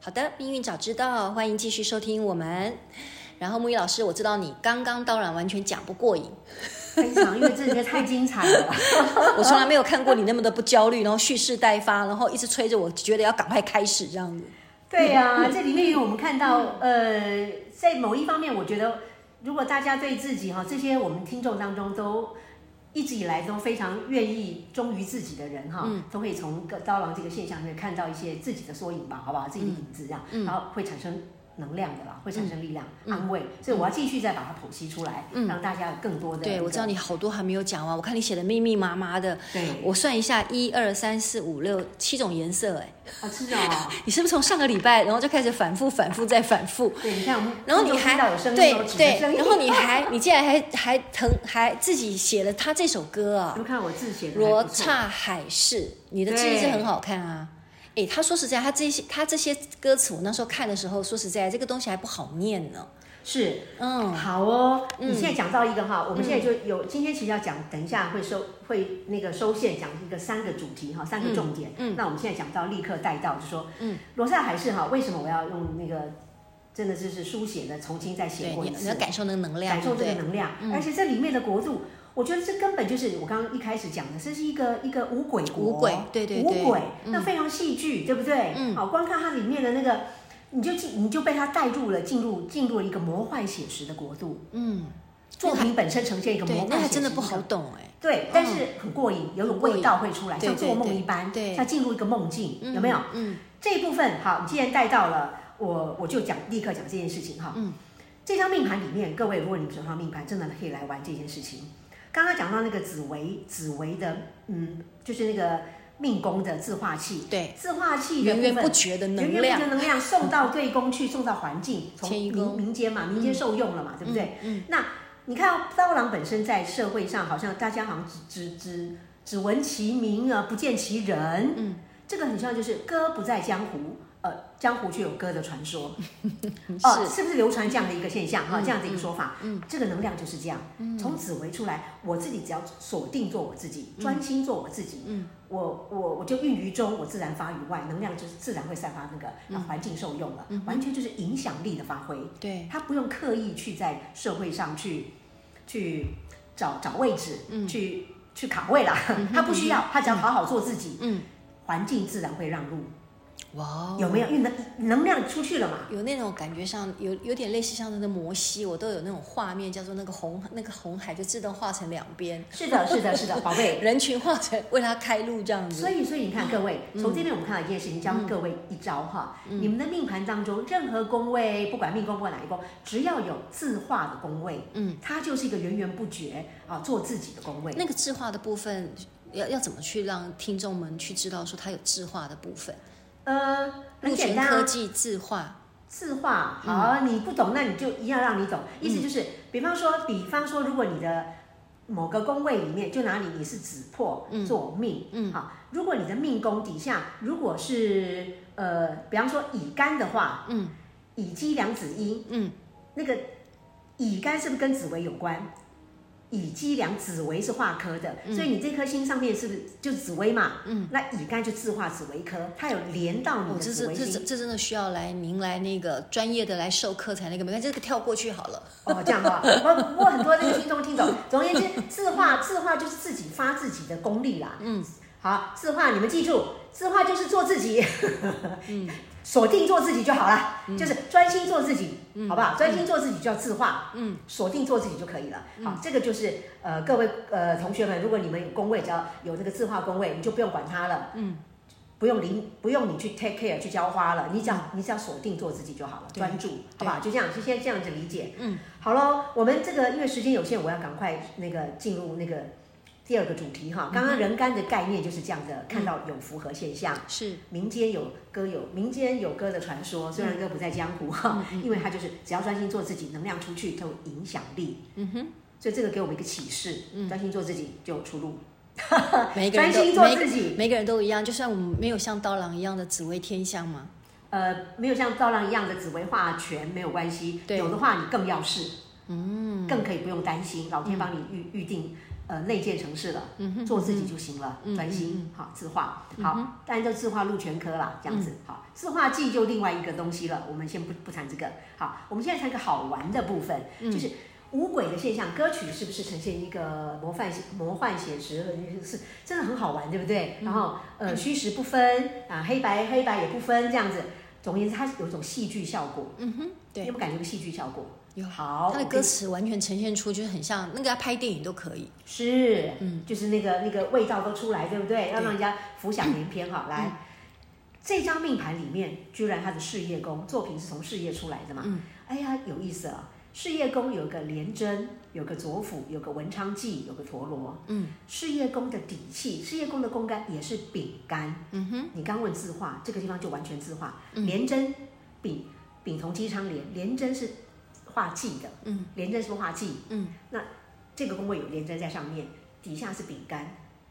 好的，命运早知道，欢迎继续收听我们。然后木易老师，我知道你刚刚当然完全讲不过瘾，非常，因为这里面太精彩了。我从来没有看过你那么的不焦虑，然后蓄势待发，然后一直催着我，觉得要赶快开始这样子。对呀、啊，这里面有我们看到，呃，在某一方面，我觉得如果大家对自己哈，这些我们听众当中都。一直以来都非常愿意忠于自己的人哈，嗯、都会从个刀郎这个现象里面看到一些自己的缩影吧，好不好？自己的影子这样，嗯、然后会产生。能量的啦，会产生力量、嗯、安慰，所以我要继续再把它剖析出来，嗯、让大家有更多的。对，我知道你好多还没有讲完，我看你写的密密麻麻的。对，我算一下，一二三四五六七种颜色，哎，啊，是哦。你是不是从上个礼拜，然后就开始反复、反复再反复？对，你看我们，然后你还对对，然后你还，你竟然还还腾还自己写了他这首歌啊？你看我字写的。罗刹海市，你的字是很好看啊。哎，他说实在，他这些他这些歌词，我那时候看的时候，说实在，这个东西还不好念呢。是，嗯，好哦。你现在讲到一个哈，我们现在就有今天其实要讲，等一下会收会那个收线，讲一个三个主题哈，三个重点。嗯，那我们现在讲到立刻带到，就说，嗯，罗刹海市哈，为什么我要用那个真的就是书写的，重新再写过一次，你要感受那个能量，感受这个能量，而且这里面的国度。我觉得这根本就是我刚刚一开始讲的，这是一个一个五鬼国，五鬼，对对对，那非常戏剧，对不对？嗯，好，光看它里面的那个，你就进，你就被它带入了，进入进入了一个魔幻写实的国度。嗯，作品本身呈现一个魔幻写实，那还真的不好懂哎。对，但是很过瘾，有种味道会出来，像做梦一般，对，像进入一个梦境，有没有？嗯，这一部分好，你既然带到了，我我就讲，立刻讲这件事情哈。嗯，这张命盘里面，各位，如果你手上命盘，真的可以来玩这件事情。刚刚讲到那个紫薇，紫薇的，嗯，就是那个命宫的自化器，对，自化器源源不绝的能量，源源不绝的能量送到对宫去，送到环境，从民民间嘛，民间受用了嘛，对不对？嗯，那你看刀郎本身在社会上，好像大家好像只只只只闻其名而，不见其人，嗯，这个很像就是歌不在江湖。呃，江湖却有歌的传说，哦，是。不是流传这样的一个现象？哈，这样的一个说法，嗯，这个能量就是这样。从紫薇出来，我自己只要锁定做我自己，专心做我自己，嗯，我我我就孕于中，我自然发于外，能量就是自然会散发那个，让环境受用了，完全就是影响力的发挥。对，他不用刻意去在社会上去去找找位置，去去卡位啦，他不需要，他只要好好做自己，嗯，环境自然会让路。哇，wow, 有没有？因为能能量出去了嘛？有那种感觉像，有有点类似像那个摩西，我都有那种画面，叫做那个红 那个红海就自动化成两边。是的，是的，是的，宝贝，人群化成为他开路这样子。所以，所以你看，各位，从这边我们看到一件事情，教各位一招哈。嗯、你们的命盘当中，任何宫位，不管命宫不管哪一宫，只要有自化的宫位，嗯，它就是一个源源不绝啊，做自己的宫位。那个自化的部分，要要怎么去让听众们去知道说它有自化的部分？呃，很简单啊，科技字化，字化。好啊，你不懂，那你就一样让你懂。意思就是，比方说，比方说，如果你的某个宫位里面，就拿你你是子破做命，嗯，好，如果你的命宫底下如果是呃，比方说乙干的话，嗯，乙机两子一，嗯，那个乙干是不是跟紫薇有关？乙机梁紫微是化科的，嗯、所以你这颗星上面是不是就紫薇嘛？嗯，那乙肝就自化紫微科，它有连到你的紫薇星。哦、这这这真的需要来您来那个专业的来授课才那个，没关系，这个跳过去好了。哦，这样的话，我不过很多那个听众听懂。总而言之，自化自化就是自己发自己的功力啦。嗯，好，自化你们记住，自化就是做自己。嗯。锁定做自己就好了，嗯、就是专心做自己，嗯、好不好？专心做自己就要自化，嗯，锁定做自己就可以了。嗯、好，这个就是呃，各位呃同学们，如果你们有工位，只要有那个自化工位，你就不用管它了，嗯，不用理，不用你去 take care 去浇花了，你只要、嗯、你只要锁定做自己就好了，专注，好不好？就这样，就先这样子理解。嗯，好喽，我们这个因为时间有限，我要赶快那个进入那个第二个主题哈，刚刚人干的概念就是这样的，嗯、看到有符合现象，是民间有歌有民间有歌的传说，虽然歌不在江湖哈，嗯、因为他就是只要专心做自己，能量出去都有影响力。嗯哼，所以这个给我们一个启示，专、嗯、心做自己就有出路。每个人专心做自己每，每个人都一样，就算我们没有像刀郎一样的紫薇天相嘛？呃，没有像刀郎一样的紫薇化权没有关系，有的话你更要试，嗯，更可以不用担心，老天帮你预预定。呃，内建城市了，嗯、做自己就行了，专、嗯、哼心，好字画，好，当然就字画入全科了，这样子，嗯、好，字画技就另外一个东西了，我们先不不谈这个，好，我们现在谈个好玩的部分，嗯、就是五轨的现象，歌曲是不是呈现一个魔幻魔幻写实，是真的很好玩，对不对？嗯、然后呃，虚实不分啊，黑白黑白也不分，这样子，总而言之，它有一种戏剧效果，嗯哼，对，有没有感觉个戏剧效果？好，他的歌词完全呈现出就是很像那个要拍电影都可以，是，嗯，就是那个那个味道都出来，对不对？要让人家浮想联翩哈。来，这张命盘里面居然他的事业宫作品是从事业出来的嘛？嗯，哎呀，有意思了。事业宫有个廉贞，有个左辅，有个文昌忌，有个陀螺。嗯，事业宫的底气，事业宫的宫干也是丙干。嗯哼，你刚问字画，这个地方就完全字画。廉贞，丙丙同姬昌廉，廉贞是。化忌的，嗯，廉贞是化忌？嗯，那这个宫位有廉贞在上面，底下是饼干，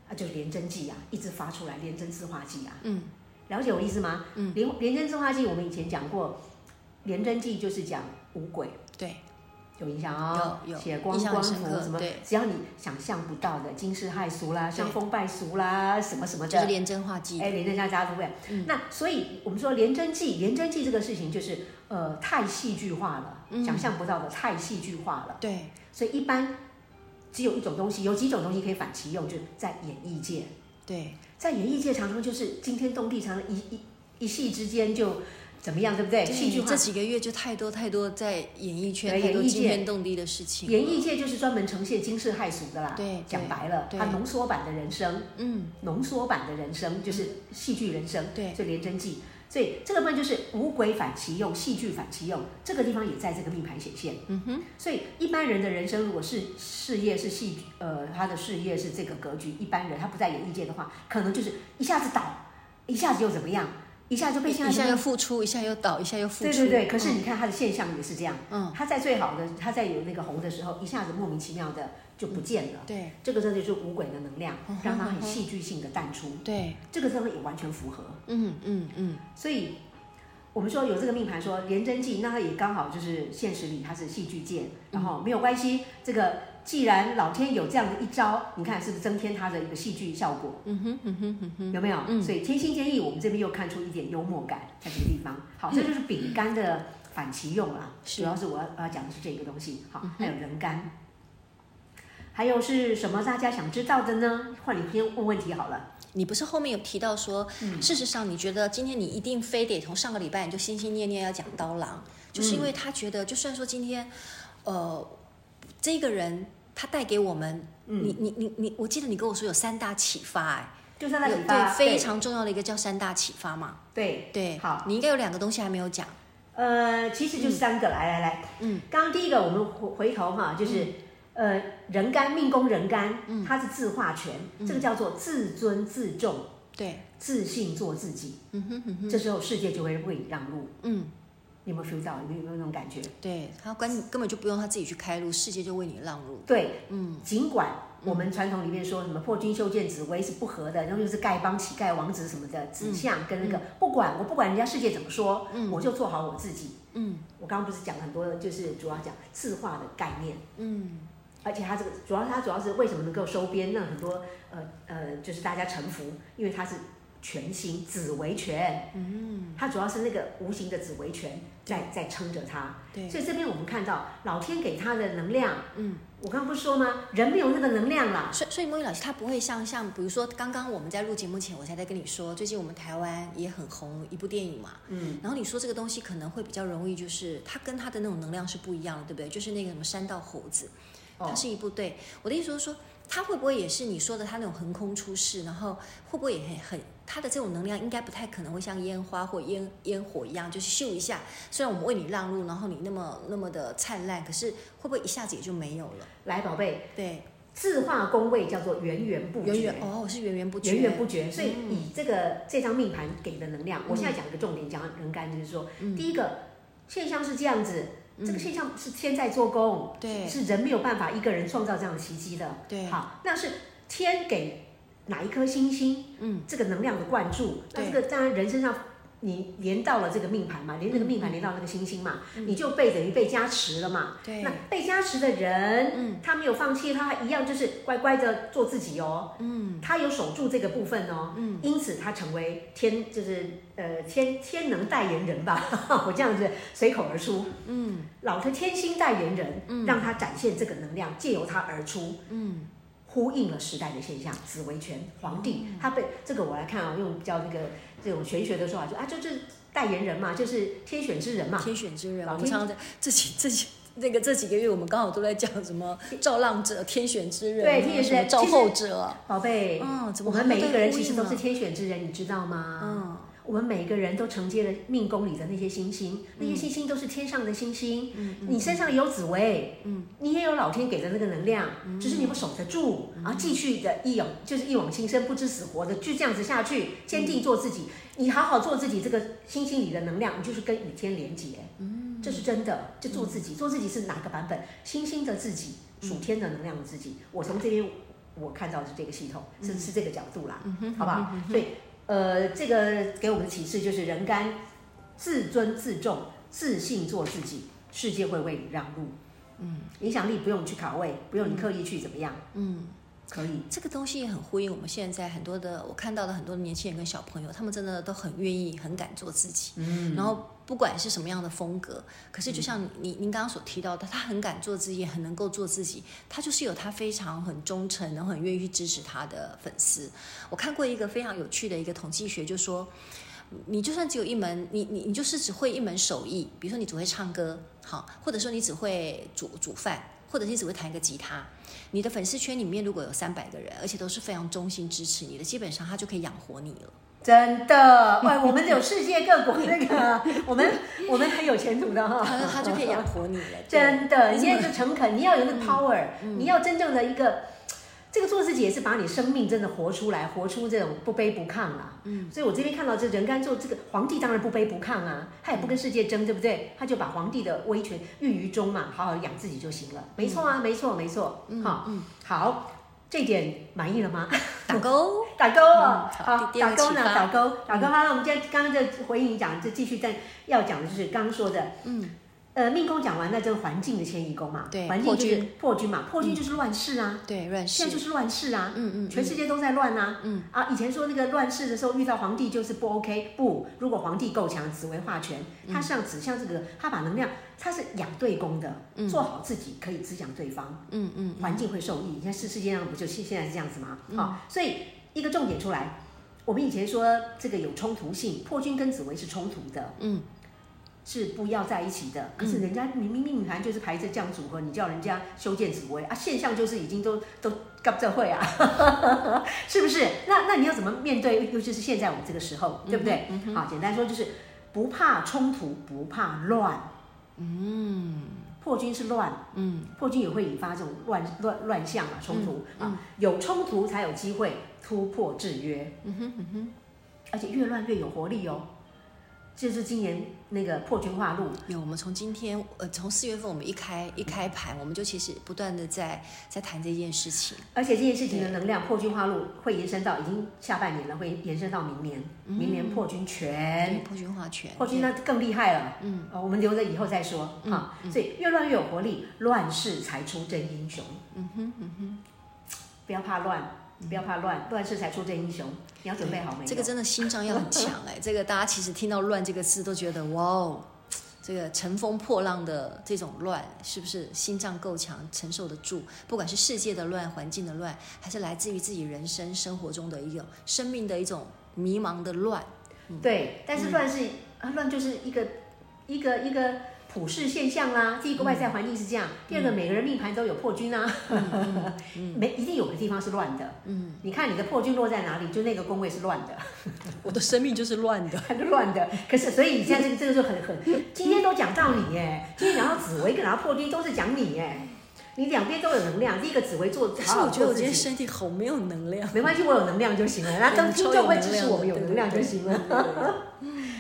啊，就是廉贞忌啊，一直发出来，廉贞自化忌啊，嗯，了解我意思吗？嗯，廉廉贞自化忌，我们以前讲过，廉贞忌就是讲五鬼，对，有影响哦，有有，血光光符什么，只要你想象不到的惊世骇俗啦，伤风败俗啦，什么什么的，就是廉贞化忌，哎，廉贞加加对不对？嗯，那所以我们说廉贞忌，廉贞忌这个事情就是呃太戏剧化了。想象不到的太戏剧化了，对，所以一般只有一种东西，有几种东西可以反其用，就是在演艺界，对，在演艺界常常就是惊天动地，常常一一一戏之间就怎么样，对不对？戏剧化。这几个月就太多太多在演艺圈太多惊天动地的事情。演艺界就是专门呈现惊世骇俗的啦，对，讲白了，它浓缩版的人生，嗯，浓缩版的人生就是戏剧人生，对，所以廉贞记。所以这个部分就是五鬼反其用，戏剧反其用，这个地方也在这个命盘显现。嗯哼。所以一般人的人生，如果是事业是戏剧，呃，他的事业是这个格局，一般人他不在演艺界的话，可能就是一下子倒，一下子又怎么样？一下就被一下又付出，一下又倒，一下又付出。对对对，可是你看他的现象也是这样。嗯。他在最好的，他在有那个红的时候，一下子莫名其妙的就不见了。对。这个真的就是五鬼的能量，让他很戏剧性的淡出。对。这个真的也完全符合。嗯嗯嗯。所以，我们说有这个命盘说廉贞记，那他也刚好就是现实里他是戏剧界，然后没有关系。这个。既然老天有这样的一招，你看是不是增添他的一个戏剧效果？嗯哼，嗯哼，嗯哼，有没有？嗯，所以天心建议我们这边又看出一点幽默感在这个地方。好，这就是饼干的反其用啦，主要是我要我要讲的是这个东西。好，还有人干，还有是什么大家想知道的呢？换你先问问题好了。你不是后面有提到说，事实上你觉得今天你一定非得从上个礼拜你就心心念念要讲刀郎，就是因为他觉得，就算说今天，呃，这个人。他带给我们，嗯、你你你你，我记得你跟我说有三大启发，哎，就三大启发，对，非常重要的一个叫三大启发嘛，对对，好，你应该有两个东西还没有讲，呃，其实就是三个，嗯、来来来，嗯，刚刚第一个我们回回头哈，就是、嗯、呃，人干命宫人干，嗯，它是自化权，嗯、这个叫做自尊自重，对，自信做自己，嗯哼嗯哼，这时候世界就会为你让路，嗯。你有没有 feel 到？有没有那种感觉？对，他关根本就不用他自己去开路，世界就为你让路。对，嗯，尽管我们传统里面说什么破军修建紫微是不合的，然后又是丐帮乞丐王子什么的，指向跟那个不管我不管人家世界怎么说，嗯，我就做好我自己。嗯，我刚刚不是讲很多，就是主要讲字画的概念。嗯，而且他这个主要他主要是为什么能够收编，让很多呃呃就是大家臣服，因为他是。权星紫微权，嗯，它主要是那个无形的紫微权在在撑着它，对，所以这边我们看到老天给他的能量，嗯，我刚刚不是说吗？人没有那个能量啦，所以所以孟玉老师他不会像像比如说刚刚我们在录节目前，我才在跟你说，最近我们台湾也很红一部电影嘛，嗯，然后你说这个东西可能会比较容易，就是它跟它的那种能量是不一样的，对不对？就是那个什么山道猴子，它是一部对，我的意思是说，它会不会也是你说的他那种横空出世，然后会不会也很很？他的这种能量应该不太可能会像烟花或烟烟火一样，就是咻一下。虽然我们为你让路，然后你那么那么的灿烂，可是会不会一下子也就没有了？来，宝贝，对，字画宫位叫做源源不绝，源源哦，是源源不绝，源源不绝。所以以这个、嗯、这张命盘给的能量，我现在讲一个重点，讲人干就是说，嗯、第一个现象是这样子，这个现象是天在做工，对、嗯，是人没有办法一个人创造这样的奇迹的，对。好，那是天给哪一颗星星，嗯，这个能量的灌注，那这个当然人身上。你连到了这个命盘嘛，连这个命盘连到那个星星嘛，嗯、你就被等于被加持了嘛。对，那被加持的人，嗯，他没有放弃，他一样就是乖乖的做自己哦。嗯，他有守住这个部分哦。嗯，因此他成为天，就是呃天天能代言人吧。我这样子随口而出。嗯，老的天星代言人，嗯，让他展现这个能量，借由他而出。嗯。呼应了时代的现象，紫微权皇帝，嗯、他被这个我来看啊，用比较那个这种玄学的说法，就啊，就就是代言人嘛，就是天选之人嘛，天选之人。我们常常在这几这几那个这几个月，我们刚好都在讲什么 造浪者、天选之人，对，天选之人、造后者，宝贝，嗯，我们每一个人其实都是天选之人，你知道吗？嗯。我们每个人都承接了命宫里的那些星星，那些星星都是天上的星星。嗯，你身上有紫薇，嗯，你也有老天给的那个能量，只是你不守得住，然后继续的一往就是一往情深，不知死活的，就这样子下去，坚定做自己。你好好做自己，这个星星里的能量，你就是跟雨天连接。嗯，这是真的，就做自己，做自己是哪个版本？星星的自己，属天的能量的自己。我从这边我看到的是这个系统，是是这个角度啦，好不好？所以。呃，这个给我们的启示就是人干自尊自重，自信做自己，世界会为你让路。嗯，影响力不用去卡位，不用你刻意去怎么样。嗯，可以。这个东西也很呼应我们现在很多的，我看到的很多的年轻人跟小朋友，他们真的都很愿意、很敢做自己。嗯，然后。不管是什么样的风格，可是就像你您刚刚所提到的，他很敢做自己，也很能够做自己，他就是有他非常很忠诚，然后很愿意去支持他的粉丝。我看过一个非常有趣的一个统计学，就说，你就算只有一门，你你你就是只会一门手艺，比如说你只会唱歌，好，或者说你只会煮煮饭，或者是你只会弹一个吉他，你的粉丝圈里面如果有三百个人，而且都是非常衷心支持你的，基本上他就可以养活你了。真的，喂，我们有世界各国那个，我们我们很有前途的哈，他他就可以养活你了。真的，你要就诚恳，你要有那个 power，你要真正的一个，这个做自己也是把你生命真的活出来，活出这种不卑不亢啊。嗯，所以我这边看到这人干做这个皇帝，当然不卑不亢啊，他也不跟世界争，对不对？他就把皇帝的威权孕于中嘛，好好养自己就行了。没错啊，没错，没错。嗯，好，嗯，好。这点满意了吗？打勾，打勾啊。好，打勾呢？打勾，打勾。好了，我们今天刚刚就回应你讲，就继续在要讲的就是刚刚说的，嗯。呃，命宫讲完，那这个环境的迁移宫嘛，对，环境就是破军。嘛，破军就是乱世啊，对，乱世，现在就是乱世啊，嗯嗯，全世界都在乱啊，嗯。啊，以前说那个乱世的时候遇到皇帝就是不 OK，不，如果皇帝够强，紫薇化权，他像指向这个，他把能量，他是养对宫的，做好自己可以滋养对方，嗯嗯，环境会受益，你看世世界上不就现现在是这样子吗？好，所以一个重点出来，我们以前说这个有冲突性，破军跟紫薇是冲突的，嗯。是不要在一起的，可是人家明明命盘就是排着这样组合，你叫人家修建紫薇啊，现象就是已经都都搞这会啊，是不是？那那你要怎么面对？尤其是现在我们这个时候，对不对？嗯、好，简单说就是不怕冲突，不怕乱。嗯，破军是乱，嗯，破军也会引发这种乱乱乱象啊，冲突、啊，有冲突才有机会突破制约。嗯哼嗯哼，而且越乱越有活力哦。这是今年那个破军化禄。有，我们从今天呃，从四月份我们一开一开盘，我们就其实不断的在在谈这件事情。而且这件事情的能量破军化禄会延伸到已经下半年了，会延伸到明年。嗯、明年破军全，破军化权，破军那更厉害了。嗯，我们留着以后再说。嗯、啊，所以越乱越有活力，乱世才出真英雄。嗯哼嗯哼，不要怕乱。不要怕乱，乱世才出真英雄。你要准备好没有？这个真的心脏要很强哎。这个大家其实听到“乱”这个字都觉得哇哦，这个乘风破浪的这种乱，是不是心脏够强，承受得住？不管是世界的乱、环境的乱，还是来自于自己人生生活中的一种生命的一种迷茫的乱。嗯、对，但是乱是、嗯、啊，乱就是一个一个一个。一个普世现象啦，第一个外在环境是这样，嗯、第二个每个人命盘都有破军啊，没、一定有个地方是乱的。嗯，你看你的破军落在哪里，就那个宫位是乱的。我的生命就是乱的，乱的。可是所以你现在这个这个就很很，今天都讲到你耶，今天讲到紫薇跟然后破军都是讲你耶。你两边都有能量。第一个紫薇做，可是我觉得我今天身体好没有能量。没关系，我有能量就行了。那当听众会支持我们有能量就行了。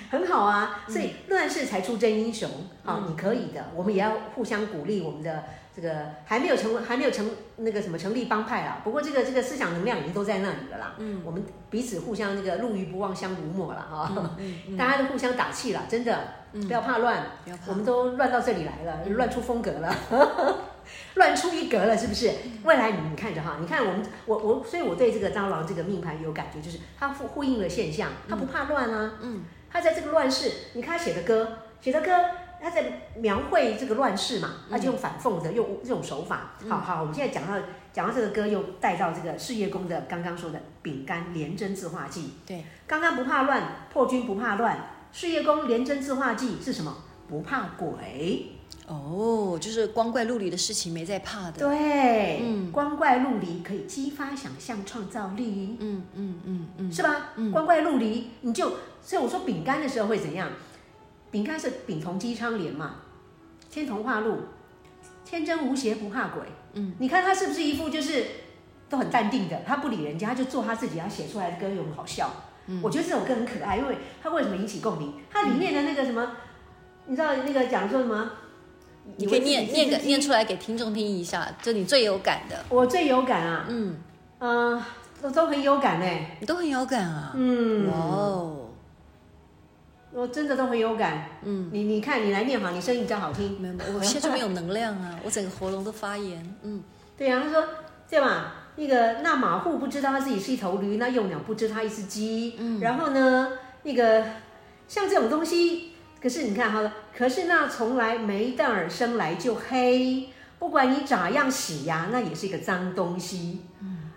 很好啊，所以乱世才出真英雄。好，你可以的，我们也要互相鼓励我们的。这个还没有成，还没有成那个什么成立帮派啊。不过这个这个思想能量已经都在那里了啦。嗯，我们彼此互相那个入鱼不忘相濡沫了哈。大家都互相打气了，真的，嗯、不要怕乱。我们都乱到这里来了，乱出风格了，乱出一格了，是不是？未来你们看着哈，你看我们我我，所以我对这个蟑螂这个命盘有感觉，就是它呼呼应了现象，它不怕乱啊。嗯。他在这个乱世，你看他写的歌，写的歌。他在描绘这个乱世嘛，他就用反讽的，用这种手法。好好，我们现在讲到讲到这个歌，又带到这个事业宫的刚刚说的丙干廉贞自化忌。对，刚刚不怕乱，破军不怕乱，事业宫廉贞自化忌是什么？不怕鬼。哦，就是光怪陆离的事情没在怕的。对，嗯，光怪陆离可以激发想象创造力。嗯嗯嗯嗯，是吧？嗯，光怪陆离，你就所以我说丙干的时候会怎样？丙干是丙同姬昌连嘛，天同化禄，天真无邪不怕鬼。嗯，你看他是不是一副就是都很淡定的，他不理人家，他就做他自己，他写出来的歌又很好笑。嗯，我觉得这首歌很可爱，因为他为什么引起共鸣？它里面的那个什么，嗯、你知道那个讲说什么？你可以念念个念出来给听众听一下，就你最有感的。我最有感啊，嗯嗯、呃，都都很有感哎，你都很有感啊，嗯，哇哦。我真的都很有感，嗯，你你看，你来念好，你声音比较好听。没有，我现在没有能量啊，我整个喉咙都发炎。嗯，对呀、啊，他说这样吧？那个那马户不知道他自己是一头驴，那幼鸟不知他一只鸡。嗯，然后呢，那个像这种东西，可是你看哈，可是那从来没蛋儿生来就黑，不管你咋样洗呀，那也是一个脏东西。嗯，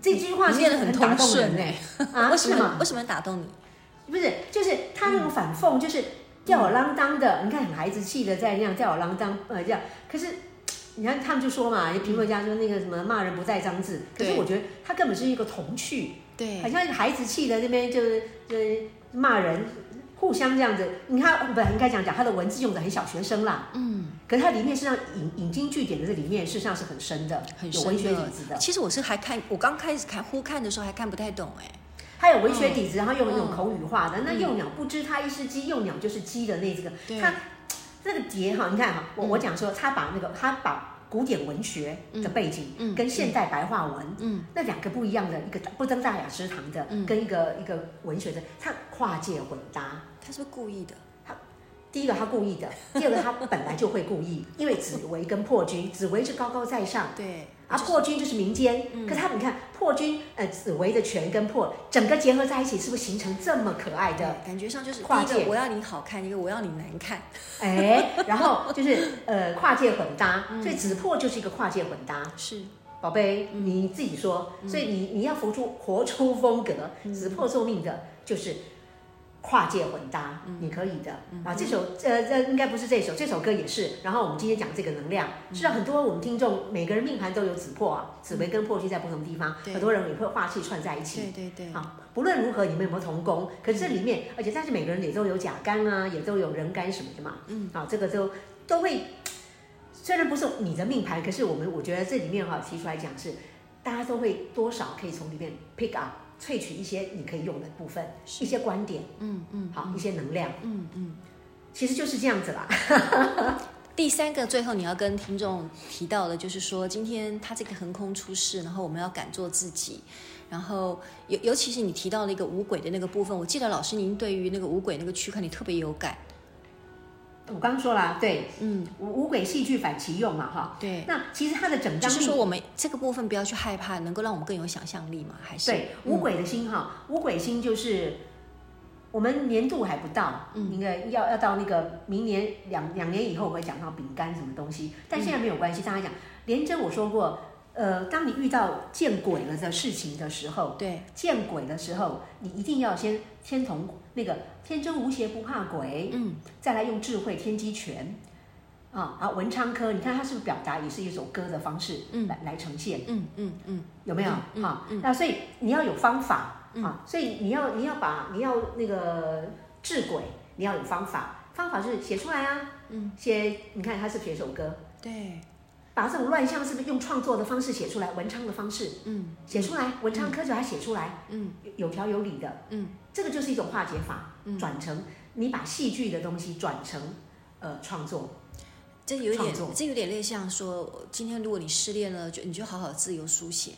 这句话念得很打动人呢。啊，为什么？为什么打动你？不是，就是他那种反讽，嗯、就是吊儿郎当的。嗯、你看孩子气的在那样吊儿郎当，呃，这样。可是你看他们就说嘛，评论家说那个什么骂人不带脏字。可是我觉得他根本是一个童趣，对，好像孩子气的那边就是就是骂人，互相这样子。你看，不应该讲讲他的文字用的很小学生啦，嗯。可是他里面实际上引引经据典的这里面，事实上是很深的，很有文学底子的。其实我是还看，我刚开始看忽看的时候还看不太懂，哎。他有文学底子，然后用那种口语化的。那幼鸟不知它一是鸡，幼鸟就是鸡的那这个。他这个蝶哈，你看哈，我我讲说，他把那个他把古典文学的背景跟现代白话文，嗯，那两个不一样的一个不登大雅之堂的，跟一个一个文学的，他跨界混搭。他是故意的？他第一个他故意的，第二个他本来就会故意，因为紫薇跟破军，紫薇是高高在上，对。啊，破军就是民间，嗯、可是他你看破军，呃，紫薇的权跟破整个结合在一起，是不是形成这么可爱的？感觉上就是跨界，我要你好看，一个我要你难看，哎，然后就是呃跨界混搭，嗯、所以紫破就是一个跨界混搭。是，宝贝，你自己说，嗯、所以你你要活出活出风格，紫破受命的就是。跨界混搭，你可以的啊！这首呃，这应该不是这首，这首歌也是。然后我们今天讲这个能量，是让很多我们听众每个人命盘都有紫破啊，紫薇跟破军在不同地方，很多人也会化气串在一起。对对对。啊，不论如何，你们有没有同工？可是这里面，而且但是每个人也都有甲肝啊，也都有人肝什么的嘛。嗯。啊，这个都都会，虽然不是你的命盘，可是我们我觉得这里面哈提出来讲是，大家都会多少可以从里面 pick up。萃取一些你可以用的部分，一些观点，嗯嗯，嗯好，一些能量，嗯嗯，嗯其实就是这样子啦。第三个，最后你要跟听众提到的，就是说今天他这个横空出世，然后我们要敢做自己，然后尤尤其是你提到那个五鬼的那个部分，我记得老师您对于那个五鬼那个区块你特别有感。我刚刚说了，对，嗯，五五鬼戏剧反其用嘛，哈，对。那其实它的整张就是说，我们这个部分不要去害怕，能够让我们更有想象力嘛，还是？对五鬼的心哈，五鬼星就是我们年度还不到，嗯，应该要要到那个明年两两年以后会讲到饼干什么东西，但现在没有关系。大家讲。廉贞，我说过，呃，当你遇到见鬼了的事情的时候，对，见鬼的时候，你一定要先天同。那个天真无邪不怕鬼，嗯，再来用智慧天机拳，啊啊文昌科，你看他是不是表达也是一首歌的方式，嗯，来来呈现，嗯嗯嗯，有没有？啊，那所以你要有方法，啊，所以你要你要把你要那个治鬼，你要有方法，方法就是写出来啊，嗯，写，你看他是写首歌，对。把这种乱象是不是用创作的方式写出来，文昌的方式，嗯，写出来，文昌科就把它写出来，嗯，有条有理的，嗯，这个就是一种化解法，嗯，转成你把戏剧的东西转成呃创作，这有点，这有点类像说，今天如果你失恋了，就你就好好自由书写。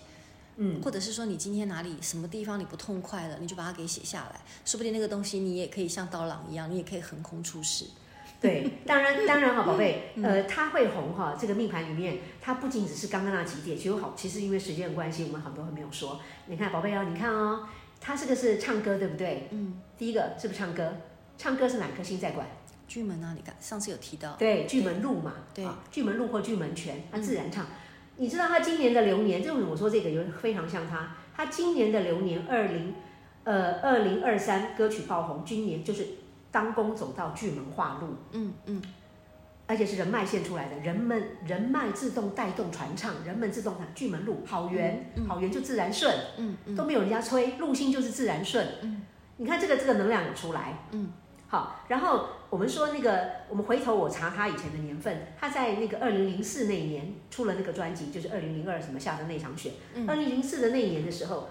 嗯，或者是说你今天哪里什么地方你不痛快了，你就把它给写下来，说不定那个东西你也可以像刀郎一样，你也可以横空出世。对，当然 当然哈，宝贝，呃，他会红哈，这个命盘里面，它不仅只是刚刚那几点，其实好，其实因为时间的关系，我们很多还没有说。你看，宝贝哦，你看哦，他这个是唱歌，对不对？嗯。第一个是不是唱歌？唱歌是哪颗星在管？巨门啊，你看上次有提到。对，巨门禄嘛。对。巨门禄或巨门权，他自然唱。嗯你知道他今年的流年，就是我说这个有非常像他。他今年的流年二零，呃，二零二三歌曲爆红，今年就是当宫走到巨门化路，嗯嗯，而且是人脉线出来的，人们人脉自动带动传唱，人们自动传巨门路好缘，嗯嗯、好缘就自然顺，嗯嗯，都没有人家催，路星就是自然顺，嗯，你看这个这个能量有出来，嗯。好，然后我们说那个，我们回头我查他以前的年份，他在那个二零零四那年出了那个专辑，就是二零零二什么下的那场雪。二零零四的那一年的时候，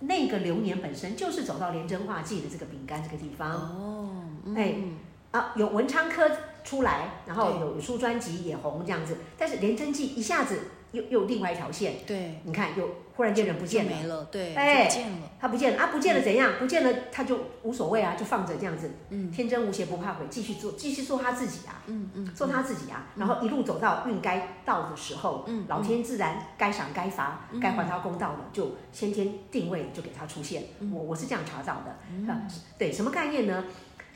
那个流年本身就是走到廉贞化忌的这个饼干这个地方。哦，哎，啊，有文昌科出来，然后有有出专辑也红这样子，但是廉贞忌一下子。又又另外一条线，对，你看又忽然间人不见了，没了，对，哎，不见了，他不见了。啊，不见了怎样？不见了他就无所谓啊，就放着这样子，嗯，天真无邪不怕鬼，继续做，继续做他自己啊，嗯嗯，做他自己啊，然后一路走到运该到的时候，嗯，老天自然该赏该罚，该还他公道的，就先天定位就给他出现，我我是这样查找的，啊，对，什么概念呢？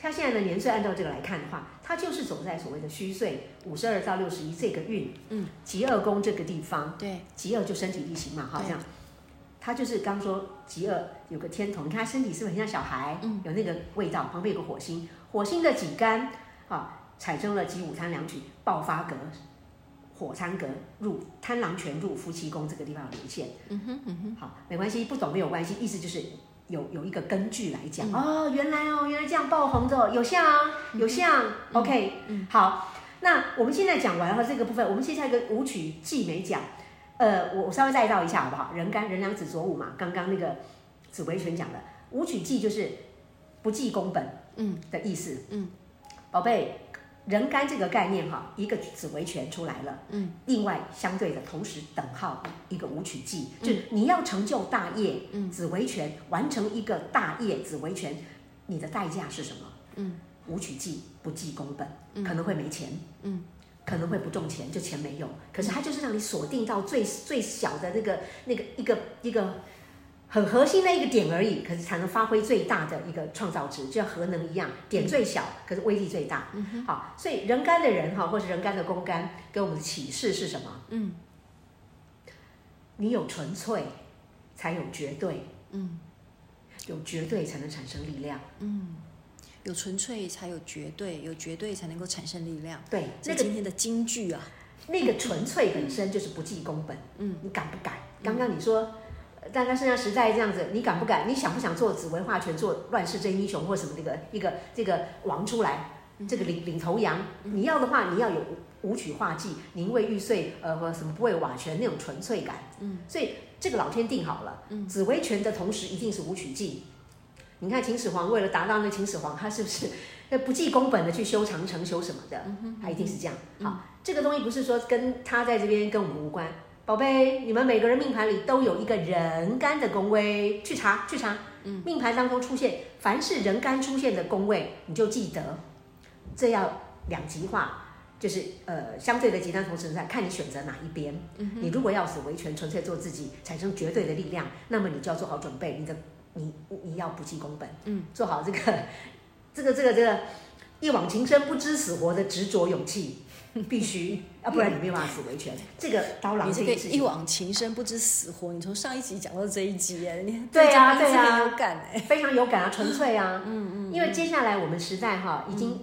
他现在的年岁按照这个来看的话，他就是走在所谓的虚岁五十二到六十一这个运，嗯，疾厄宫这个地方，对，疾厄就身体力行嘛，好像，他就是刚说疾厄有个天同，你看他身体是不是很像小孩？嗯，有那个味道，旁边有个火星，火星的己干，啊，产生了己午贪狼曲爆发格，火参格入贪狼全入夫妻宫这个地方有连线，嗯哼嗯哼，好，没关系，不懂没有关系，意思就是。有有一个根据来讲、嗯、哦，原来哦，原来这样爆红的，有像有像、嗯、，OK，嗯，好，那我们现在讲完了这个部分，我们接下来一个舞曲忌没讲，呃，我我稍微再绕一下好不好？人干人两子左舞嘛，刚刚那个紫微权讲的舞曲季就是不计工本，嗯。的意思，嗯，宝贝。人干这个概念哈，一个紫微权出来了，嗯，另外相对的同时等号一个武曲忌，嗯、就是你要成就大业，嗯，紫微权完成一个大业，紫微权，你的代价是什么？嗯，武曲忌不计工本，嗯、可能会没钱，嗯，可能会不中钱，就钱没有，可是它就是让你锁定到最最小的那个那个一个一个。很核心的一个点而已，可是才能发挥最大的一个创造值，就像核能一样，点最小，可是威力最大。嗯哼，好，所以人干的人哈，或是人干的公干，给我们的启示是什么？嗯，你有纯粹，才有绝对。嗯，有绝对才能产生力量。嗯，有纯粹才有绝对，有绝对才能够产生力量。对，那个今天的金句啊，那个纯粹本身就是不计工本。嗯，你敢不敢？刚刚你说。但他身上实在这样子，你敢不敢？你想不想做紫薇化权，做乱世真英雄或什么那个一个这个王出来？这个领领头羊，你要的话，你要有武曲化技，宁为玉碎，呃，或什么不为瓦全那种纯粹感。嗯，所以这个老天定好了，紫薇权的同时一定是武曲技。你看秦始皇为了达到那秦始皇，他是不是那 不计工本的去修长城、修什么的？他一定是这样。好，这个东西不是说跟他在这边跟我们无关。宝贝，你们每个人命盘里都有一个人干的宫位，去查去查。嗯，命盘当中出现，凡是人干出现的宫位，你就记得，这要两极化，就是呃相对的极端同时存在，看你选择哪一边。嗯，你如果要死维权纯粹做自己，产生绝对的力量，那么你就要做好准备，你的你你要不计工本，嗯，做好这个这个这个这个一往情深不知死活的执着勇气。必须，要不然你没有办法死维权。这个刀郎，这个一往情深不知死活。你从上一集讲到这一集，哎，你对啊，对啊，有感哎，非常有感啊，纯粹啊，嗯嗯。因为接下来我们时代哈，已经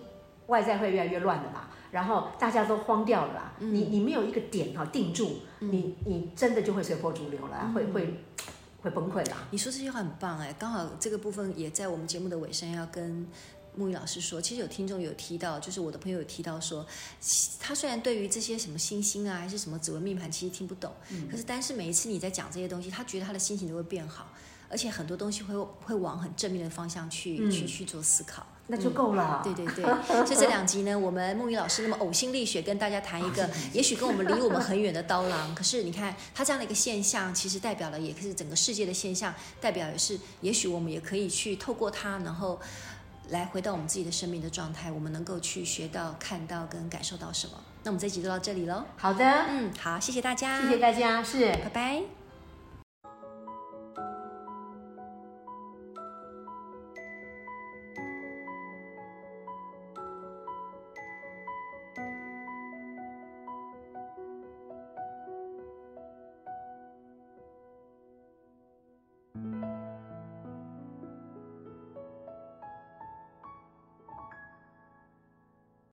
外在会越来越乱了啦，然后大家都慌掉了啦。你你没有一个点哈定住，你你真的就会随波逐流了，会会会崩溃啦。你说这句话很棒哎，刚好这个部分也在我们节目的尾声要跟。牧音老师说，其实有听众有提到，就是我的朋友有提到说，他虽然对于这些什么星星啊，还是什么指纹命盘，其实听不懂，嗯、可是但是每一次你在讲这些东西，他觉得他的心情都会变好，而且很多东西会会往很正面的方向去、嗯、去去做思考，那就够了。嗯、对对对，所以这两集呢，我们木鱼老师那么呕心沥血跟大家谈一个，也许跟我们离我们很远的刀郎，可是你看他这样的一个现象，其实代表了也是整个世界的现象，代表也是，也许我们也可以去透过他，然后。来回到我们自己的生命的状态，我们能够去学到、看到跟感受到什么？那我们这集就到这里喽。好的，嗯，好，谢谢大家，谢谢大家，是，拜拜。